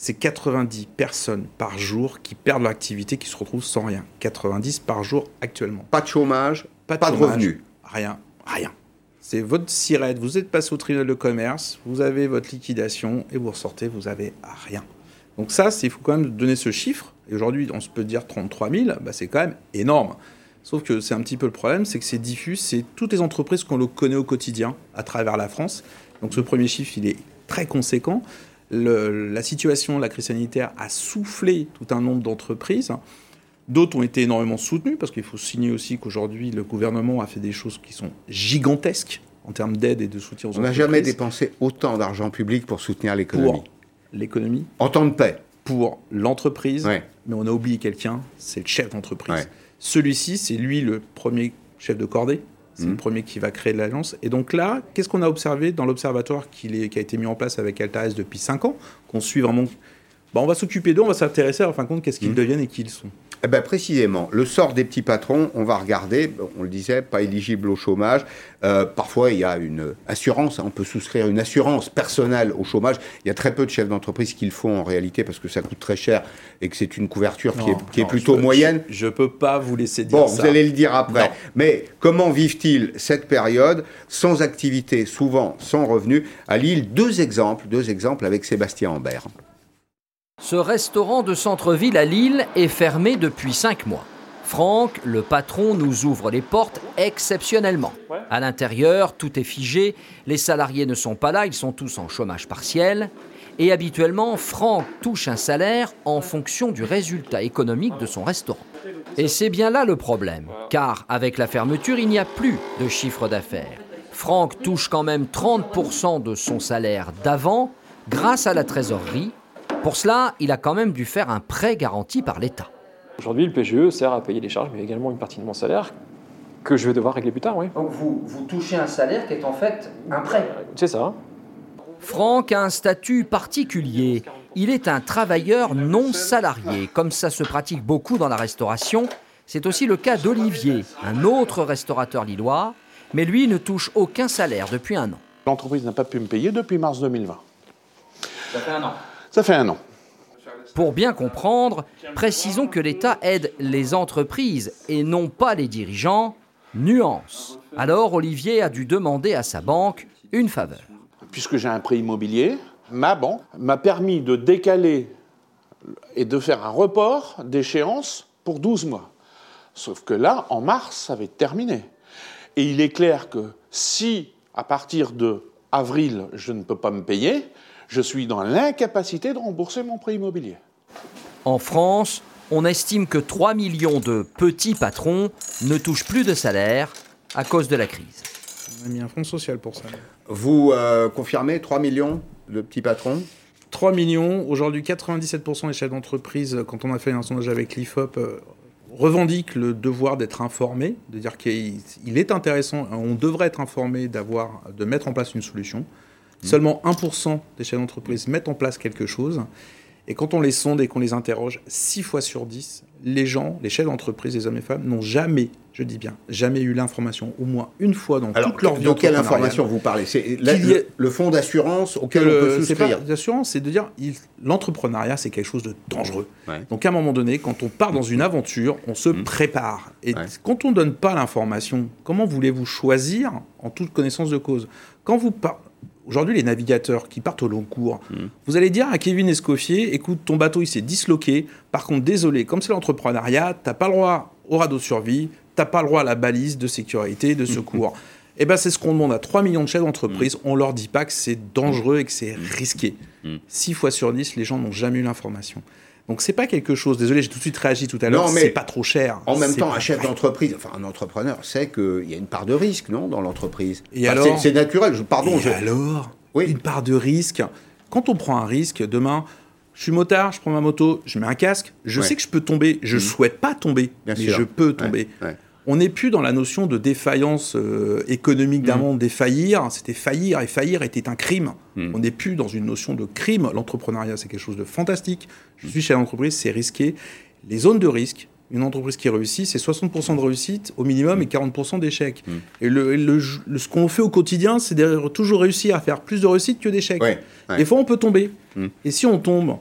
C'est 90 personnes par jour qui perdent leur activité, qui se retrouvent sans rien. 90 par jour actuellement. Pas de chômage, pas de chômage, revenus. Rien, rien. C'est votre sirette, vous êtes passé au tribunal de commerce, vous avez votre liquidation et vous ressortez, vous avez rien. Donc ça, il faut quand même donner ce chiffre. Et aujourd'hui, on se peut dire 33 000, bah, c'est quand même énorme. Sauf que c'est un petit peu le problème, c'est que c'est diffus, c'est toutes les entreprises qu'on le connaît au quotidien à travers la France. Donc ce premier chiffre, il est très conséquent. Le- la situation, la crise sanitaire a soufflé tout un nombre d'entreprises. D'autres ont été énormément soutenues, parce qu'il faut signer aussi qu'aujourd'hui, le gouvernement a fait des choses qui sont gigantesques en termes d'aide et de soutien aux On n'a entreprises. jamais dépensé autant d'argent public pour soutenir l'économie. Pour l'économie, En temps de paix. pour l'entreprise, Ouais. mais on a oublié quelqu'un, c'est le chef d'entreprise. Ouais. Celui-ci, c'est lui le premier chef de cordée, c'est le premier qui va créer l'agence. Et donc là, qu'est-ce qu'on a observé dans l'observatoire qui, a été mis en place avec Altares depuis 5 ans, qu'on suit vraiment Bah, on va s'occuper d'eux, on va s'intéresser à fin de compte qu'est-ce qu'ils Mhm. deviennent et qui ils sont. Eh ben précisément, le sort des petits patrons, on va regarder, on le disait, pas éligible au chômage. Euh, parfois, il y a une assurance, hein, on peut souscrire une assurance personnelle au chômage. Il y a très peu de chefs d'entreprise qui le font en réalité parce que ça coûte très cher et que c'est une couverture qui, est, qui est non, plutôt je- moyenne. Je ne peux pas vous laisser dire Bon, ça. vous allez le dire après. Non. Mais comment vivent-ils cette période sans activité, souvent sans revenu À Lille, deux exemples, deux exemples avec Sébastien Ambert. Ce restaurant de centre-ville à Lille est fermé depuis 5 mois. Franck, le patron, nous ouvre les portes exceptionnellement. À l'intérieur, tout est figé, les salariés ne sont pas là, ils sont tous en chômage partiel. Et habituellement, Franck touche un salaire en fonction du résultat économique de son restaurant. Et c'est bien là le problème, car avec la fermeture, il n'y a plus de chiffre d'affaires. Franck touche quand même 30% de son salaire d'avant grâce à la trésorerie. Pour cela, il a quand même dû faire un prêt garanti par l'État. Aujourd'hui, le PGE sert à payer les charges, mais également une partie de mon salaire que je vais devoir régler plus tard, oui. Donc vous, vous touchez un salaire qui est en fait un prêt. C'est ça. Franck a un statut particulier. Il est un travailleur non salarié, comme ça se pratique beaucoup dans la restauration. C'est aussi le cas d'Olivier, un autre restaurateur lillois, mais lui ne touche aucun salaire depuis un an. L'entreprise n'a pas pu me payer depuis mars 2020. Ça fait un an. Ça fait un an. Pour bien comprendre, précisons que l'État aide les entreprises et non pas les dirigeants. Nuance. Alors Olivier a dû demander à sa banque une faveur. Puisque j'ai un prêt immobilier, ma banque m'a permis de décaler et de faire un report d'échéance pour 12 mois. Sauf que là, en mars, ça va être terminé. Et il est clair que si, à partir de avril, je ne peux pas me payer, je suis dans l'incapacité de rembourser mon prêt immobilier. En France, on estime que 3 millions de petits patrons ne touchent plus de salaire à cause de la crise. On a mis un fonds social pour ça. Vous euh, confirmez 3 millions de petits patrons? 3 millions. Aujourd'hui, 97% des chefs d'entreprise, quand on a fait un sondage avec l'IFOP, euh, revendiquent le devoir d'être informés, de dire qu'il il est intéressant, on devrait être informé d'avoir, de mettre en place une solution. Seulement 1% des chefs d'entreprise mettent en place quelque chose. Et quand on les sonde et qu'on les interroge, 6 fois sur 10, les gens, les chefs d'entreprise, les hommes et femmes, n'ont jamais, je dis bien, jamais eu l'information, au moins une fois dans Alors, toute leur vie. de quelle information vous parlez? C'est la- le, le fonds d'assurance auquel que on peut souscrire pas d'assurance, c'est de dire l'entrepreneuriat c'est quelque chose de dangereux. Ouais. Donc à un moment donné, quand on part dans une aventure, on se prépare. Et Ouais. quand on ne donne pas l'information, comment voulez-vous choisir en toute connaissance de cause? Quand vous par- Aujourd'hui, les navigateurs qui partent au long cours, vous allez dire à Kevin Escoffier, écoute, ton bateau, il s'est disloqué. Par contre, désolé, comme c'est l'entrepreneuriat, t'as pas le droit au radeau de survie, t'as pas le droit à la balise de sécurité, de secours. Eh ben, c'est ce qu'on demande à 3 millions de chefs d'entreprise. On leur dit pas que c'est dangereux et que c'est risqué. 6 fois sur 10, les gens n'ont jamais eu l'information. Donc c'est pas quelque chose. Désolé, j'ai tout de suite réagi tout à l'heure. C'est pas trop cher. En même temps, un chef d'entreprise, enfin un entrepreneur, sait qu'il y a une part de risque, non, dans l'entreprise. Et Enfin, alors c'est- naturel. Je, pardon. Et je- alors Une part de risque. Quand on prend un risque, demain, je suis motard, je prends ma moto, je mets un casque, je Ouais. sais que je peux tomber, je Mhm. souhaite pas tomber, Bien mais sûr. je peux Ouais, tomber. ouais. On n'est plus dans la notion de défaillance euh, économique d'un Mhm. monde, défaillir, c'était faillir, et faillir était un crime. Mhm. On n'est plus dans une notion de crime. L'entrepreneuriat, c'est quelque chose de fantastique. Je suis chez l'entreprise, c'est risqué. Les zones de risque, une entreprise qui réussit, c'est 60% de réussite au minimum et 40% d'échec. Mhm. Et le, le- le- ce qu'on fait au quotidien, c'est toujours réussir à faire plus de réussite que d'échecs. Ouais, ouais. Des fois, on peut tomber. Et si on tombe,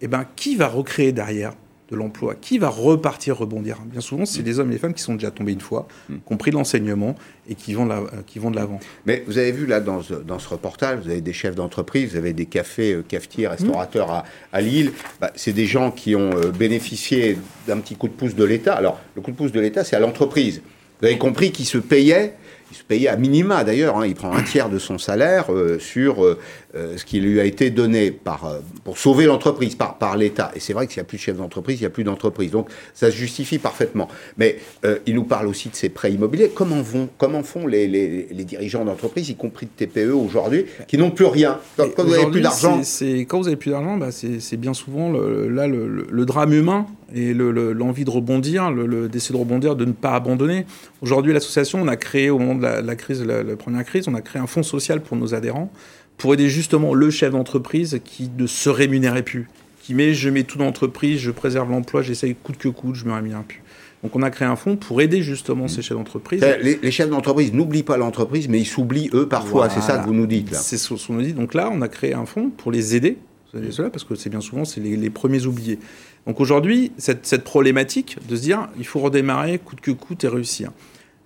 eh ben, qui va recréer derrière? De l'emploi Qui va repartir, rebondir Bien souvent, c'est les hommes et les femmes qui sont déjà tombés une fois, qui ont pris de l'enseignement et qui vont, de la- euh, qui vont de l'avant. Mais vous avez vu là dans ce, dans ce reportage, vous avez des chefs d'entreprise, vous avez des cafés, euh, cafetiers, restaurateurs à, à Lille. Bah, c'est des gens qui ont euh, bénéficié d'un petit coup de pouce de l'État. Alors, le coup de pouce de l'État, c'est à l'entreprise. Vous avez compris qu'ils se payaient, il se payait à minima d'ailleurs, hein, il prend un tiers de son salaire euh, sur euh, euh, ce qui lui a été donné par, euh, pour sauver l'entreprise par, par l'État. Et c'est vrai que s'il n'y a plus de chef d'entreprise, il n'y a plus d'entreprise. Donc ça se justifie parfaitement. Mais euh, il nous parle aussi de ces prêts immobiliers. Comment, vont, comment font les, les- les dirigeants d'entreprise, y compris de TPE aujourd'hui, qui n'ont plus rien? Quand, quand vous n'avez plus d'argent, quand vous avez plus d'argent, bah, c'est bien souvent le, là le, le- le drame humain et le- le- l'envie de rebondir, d'essayer de rebondir, de ne pas abandonner. Aujourd'hui, l'association, on a créé au moment de la, la crise, la, la première crise, on a créé un fonds social pour nos adhérents pour aider justement le chef d'entreprise qui ne se rémunérait plus, qui met je mets tout dans l'entreprise, je préserve l'emploi, j'essaye coûte que coûte, je me rémunère plus. Donc on a créé un fonds pour aider justement ces chefs d'entreprise. c'est- les, les chefs d'entreprise n'oublient pas l'entreprise, mais ils s'oublient eux parfois. C'est ça que vous nous dites là. C'est ce qu'on nous dit. Donc là, on a créé un fonds pour les aider, savez cela, parce que c'est bien souvent c'est les, les premiers oubliés. Donc aujourd'hui, cette, cette problématique de se dire il faut redémarrer coûte que coûte et réussir.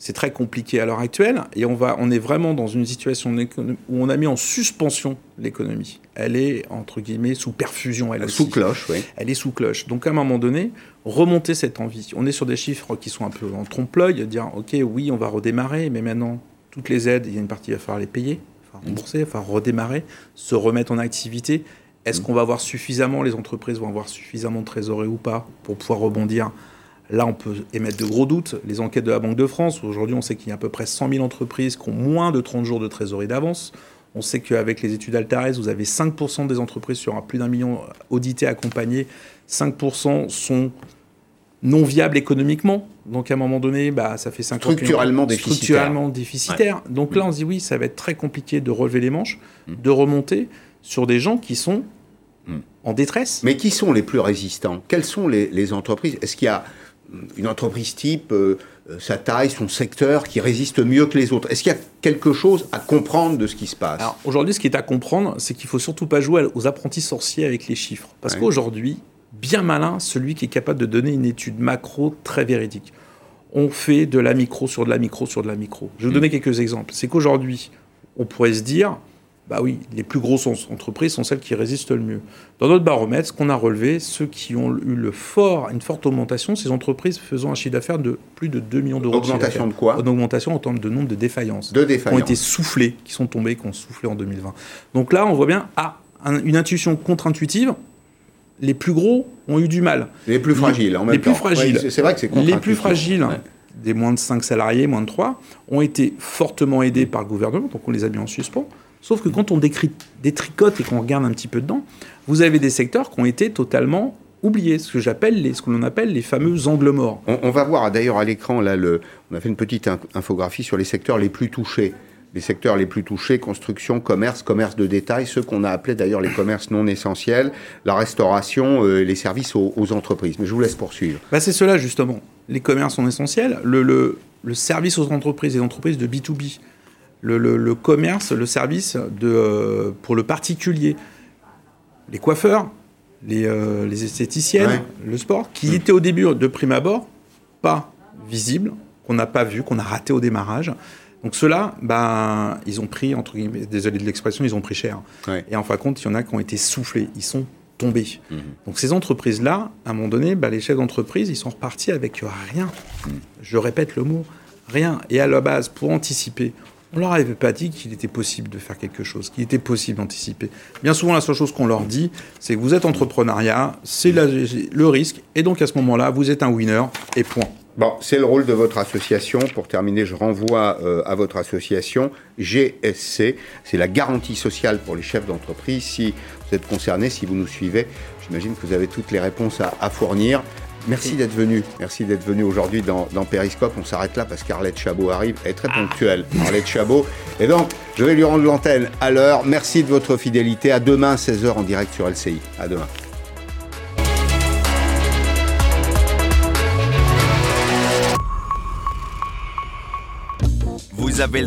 C'est très compliqué à l'heure actuelle et on, va, on est vraiment dans une situation où on a mis en suspension l'économie. Elle est, entre guillemets, sous perfusion. Elle Sous aussi. cloche, oui. Elle est sous cloche. Donc à un moment donné, remonter cette envie. On est sur des chiffres qui sont un peu en trompe-l'œil, dire ok, oui, on va redémarrer, mais maintenant, toutes les aides, il y a une partie, il va falloir les payer, il va falloir rembourser, il va falloir redémarrer, se remettre en activité. Est-ce qu'on va avoir suffisamment, les entreprises vont avoir suffisamment de trésorerie ou pas pour pouvoir rebondir Là, on peut émettre de gros doutes. Les enquêtes de la Banque de France, aujourd'hui, on sait qu'il y a à peu près 100 000 entreprises qui ont moins de 30 jours de trésorerie d'avance. On sait qu'avec les études Altares, vous avez 5% des entreprises sur un plus d'un million auditées, accompagnées. 5% sont non viables économiquement. Donc à un moment donné, bah, ça fait 50 Structurellement déficitaire. Structurellement déficitaire. Donc là, on se dit oui, ça va être très compliqué de relever les manches, de remonter sur des gens qui sont en détresse. Mais qui sont les plus résistants? Quelles sont les, les entreprises? Est-ce qu'il y a une entreprise type, euh, euh, sa taille, son secteur, qui résiste mieux que les autres Est-ce qu'il y a quelque chose à comprendre de ce qui se passe? Alors aujourd'hui, ce qui est à comprendre, c'est qu'il faut surtout pas jouer aux apprentis sorciers avec les chiffres. Parce Ouais. qu'aujourd'hui, bien malin, celui qui est capable de donner une étude macro très véridique. On fait de la micro sur de la micro sur de la micro. Je vais vous donner quelques exemples. C'est qu'aujourd'hui, on pourrait se dire, bah oui, les plus grosses en- entreprises sont celles qui résistent le mieux. Dans notre baromètre, ce qu'on a relevé, ceux qui ont eu le fort, une forte augmentation, ces entreprises faisant un chiffre d'affaires de plus de 2 millions d'euros. Augmentation de quoi Une augmentation en termes de nombre de défaillances. De Qui ont défaillances. été soufflés, qui sont tombés, qui ont soufflé en 2020. Donc là, on voit bien, ah, un- une intuition contre-intuitive, les plus gros ont eu du mal. Les plus fragiles, en même les plus temps. fragiles. Oui, c'est- vrai que c'est Les plus fragiles, Ouais. des moins de 5 salariés, moins de 3, ont été fortement aidés par le gouvernement, donc on les a mis en suspens. Sauf que quand on décrit, détricote et qu'on regarde un petit peu dedans, vous avez des secteurs qui ont été totalement oubliés, ce que j'appelle les, ce que l'on appelle les fameux angles morts. On, on va voir d'ailleurs à l'écran, là, le, on a fait une petite in- infographie sur les secteurs les plus touchés. Les secteurs les plus touchés, construction, commerce, commerce de détail, ceux qu'on a appelés d'ailleurs les commerces non essentiels, la restauration, euh, les services aux, aux entreprises. Mais je vous laisse poursuivre. Bah, c'est cela justement. Les commerces sont essentiels. Le, le- le service aux entreprises et entreprises de B2B. Le, le- le commerce, le service de, euh, pour le particulier. Les coiffeurs, les, euh, les esthéticiennes, Ouais. le sport, qui étaient au début, de prime abord, pas visibles, qu'on n'a pas vu, qu'on a raté au démarrage. Donc ceux-là, ben, ils ont pris, entre guillemets, désolé de l'expression, ils ont pris cher. Ouais. Et en fin de compte, il y en a qui ont été soufflés, ils sont tombés. Mhm. Donc ces entreprises-là, à un moment donné, bah, les chefs d'entreprise, ils sont repartis avec rien. Je répète le mot, Rien. Et à la base, pour anticiper, on leur avait pas dit qu'il était possible de faire quelque chose, qu'il était possible d'anticiper. Bien souvent, la seule chose qu'on leur dit, c'est que vous êtes entrepreneuriat, c'est le risque, et donc à ce moment-là, vous êtes un winner, et point. Bon, c'est le rôle de votre association. Pour terminer, je renvoie euh, à votre association GSC. C'est la garantie sociale pour les chefs d'entreprise. Si vous êtes concerné, si vous nous suivez, j'imagine que vous avez toutes les réponses à, fournir. Merci d'être venu. Merci d'être venu aujourd'hui dans, dans, Périscope. On s'arrête là parce qu'Arlette Chabot arrive. Elle est très ponctuelle, Arlette Chabot. Et donc, je vais lui rendre l'antenne à l'heure. Merci de votre fidélité. À demain, 16h en direct sur LCI. À demain. Vous avez